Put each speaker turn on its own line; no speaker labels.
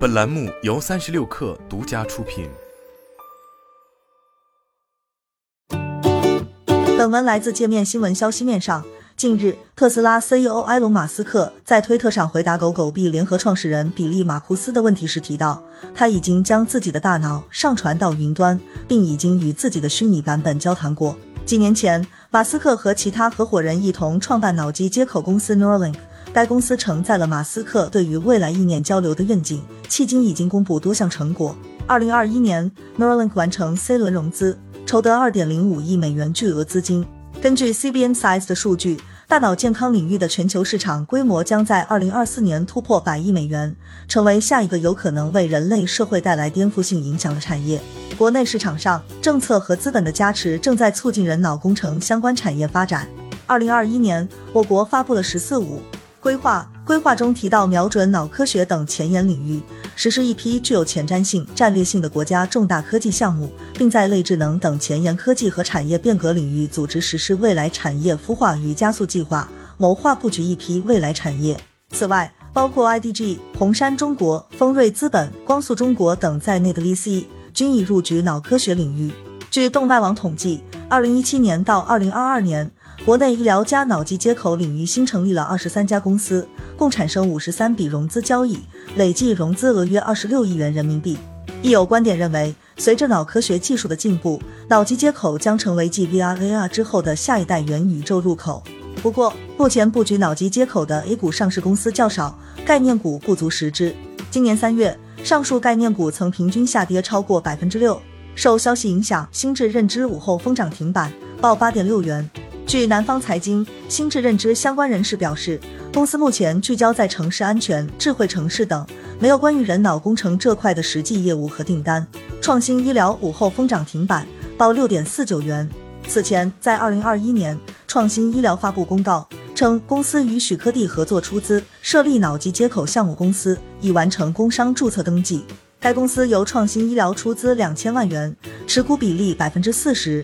本栏目由三十六氪独家出品。
本文来自界面新闻消息面上。近日，特斯拉 CEO 埃隆·马斯克在推特上回答狗狗币联合创始人比利·马库斯的问题时提到，他已经将自己的大脑上传到云端，并已经与自己的虚拟版本交谈过。几年前，马斯克和其他合伙人一同创办脑机接口公司 Neuralink。该公司承载了马斯克对于未来意念交流的愿景，迄今已经公布多项成果。二零二一年，Neuralink 完成 C 轮融资，筹得二点零五亿美元巨额资金。根据 CBN Size 的数据，大脑健康领域的全球市场规模将在二零二四年突破百亿美元，成为下一个有可能为人类社会带来颠覆性影响的产业。国内市场上，政策和资本的加持正在促进人脑工程相关产业发展。二零二一年，我国发布了“十四五”。规划规划中提到，瞄准脑科学等前沿领域，实施一批具有前瞻性、战略性的国家重大科技项目，并在类智能等前沿科技和产业变革领域组织实施未来产业孵化与加速计划，谋划布局一批未来产业。此外，包括 IDG、红杉中国、丰瑞资本、光速中国等在内的 VC 均已入局脑科学领域。据动脉网统计，二零一七年到二零二二年。国内医疗加脑机接口领域新成立了二十三家公司，共产生五十三笔融资交易，累计融资额约二十六亿元人民币。亦有观点认为，随着脑科学技术的进步，脑机接口将成为继 VR、AR 之后的下一代元宇宙入口。不过，目前布局脑机接口的 A 股上市公司较少，概念股不足十只。今年三月，上述概念股曾平均下跌超过百分之六。受消息影响，心智认知午后封涨停板，报八点六元。据南方财经，心智认知相关人士表示，公司目前聚焦在城市安全、智慧城市等，没有关于人脑工程这块的实际业务和订单。创新医疗午后封涨停板，报六点四九元。此前，在二零二一年，创新医疗发布公告称，公司与许科蒂合作出资设立脑机接口项目公司，已完成工商注册登记。该公司由创新医疗出资两千万元，持股比例百分之四十。